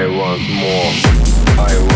I want more. I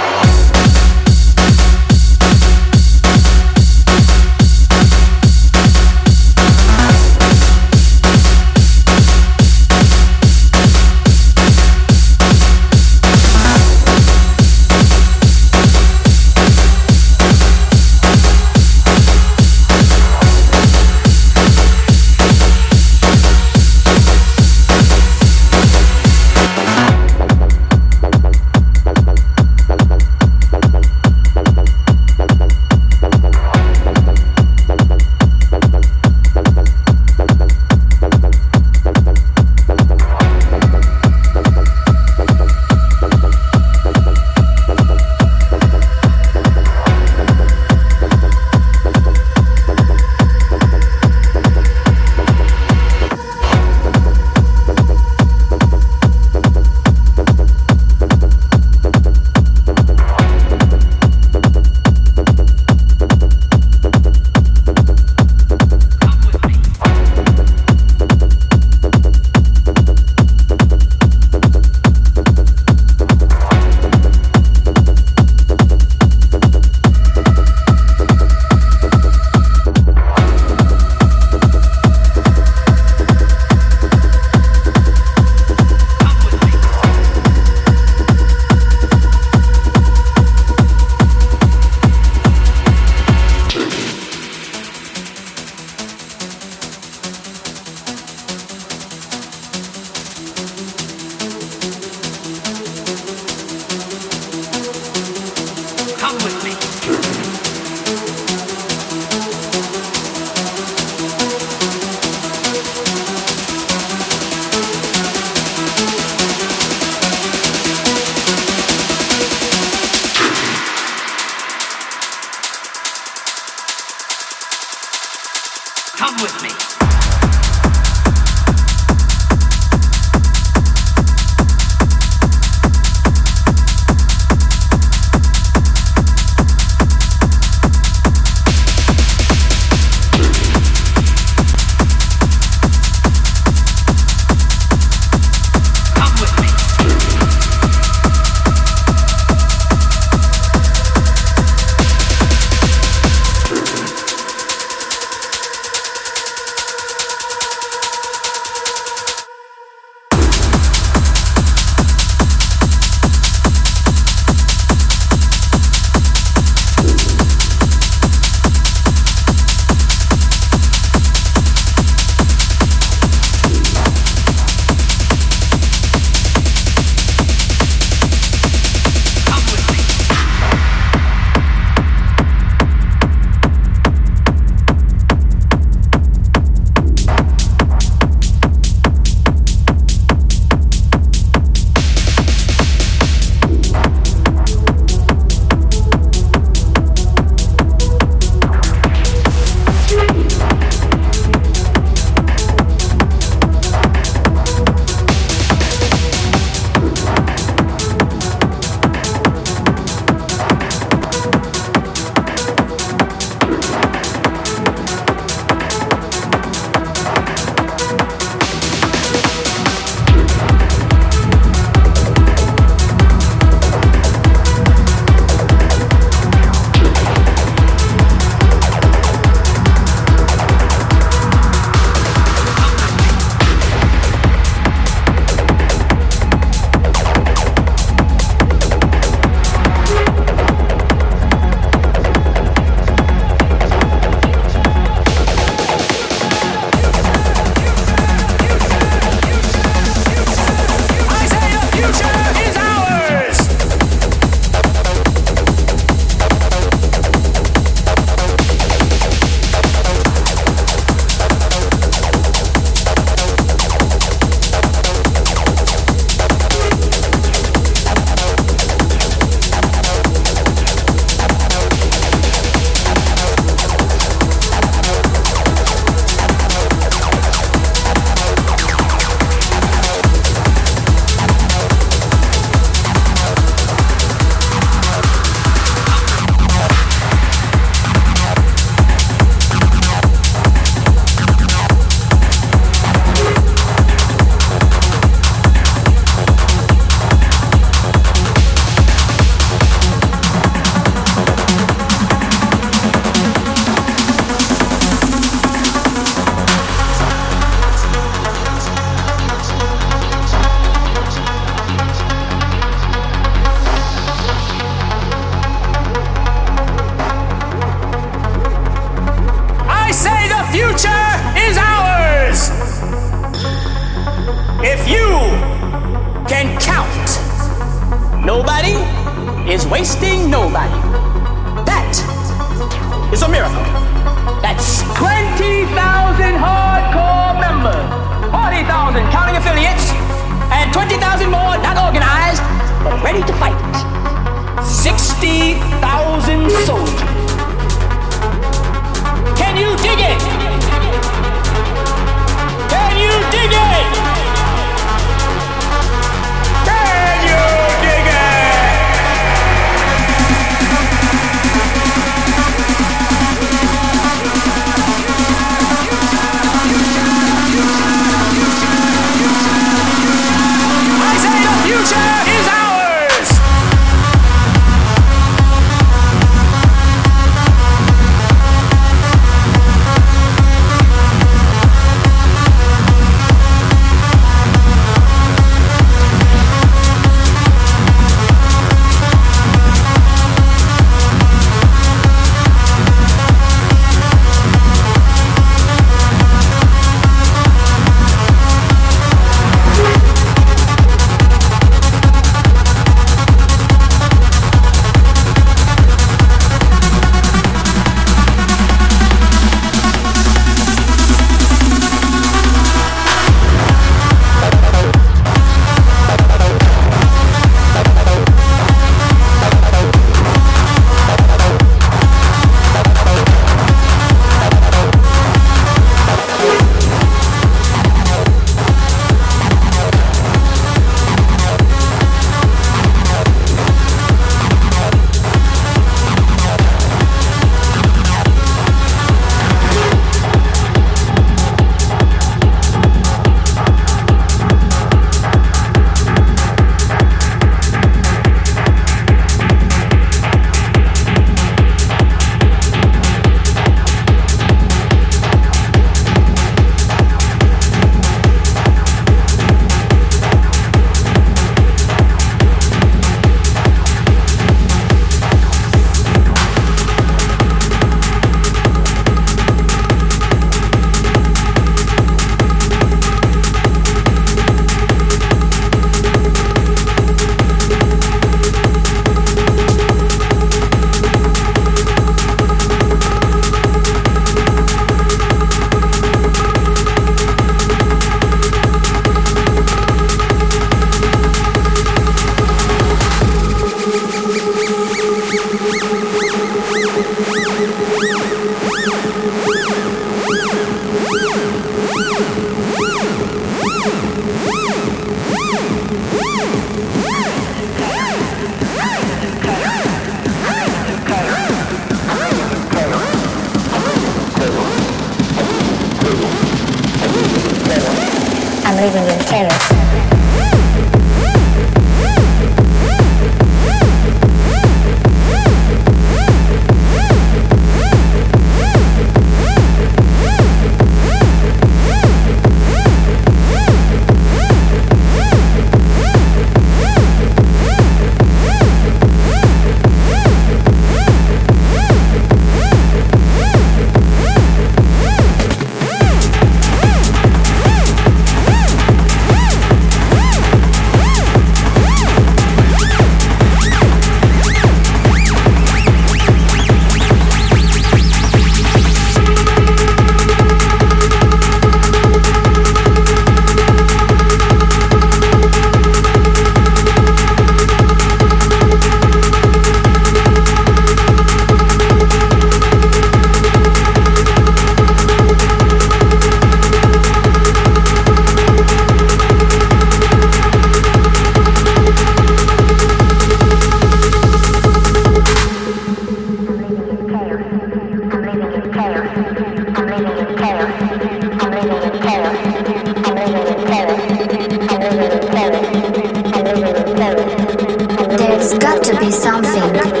to be something.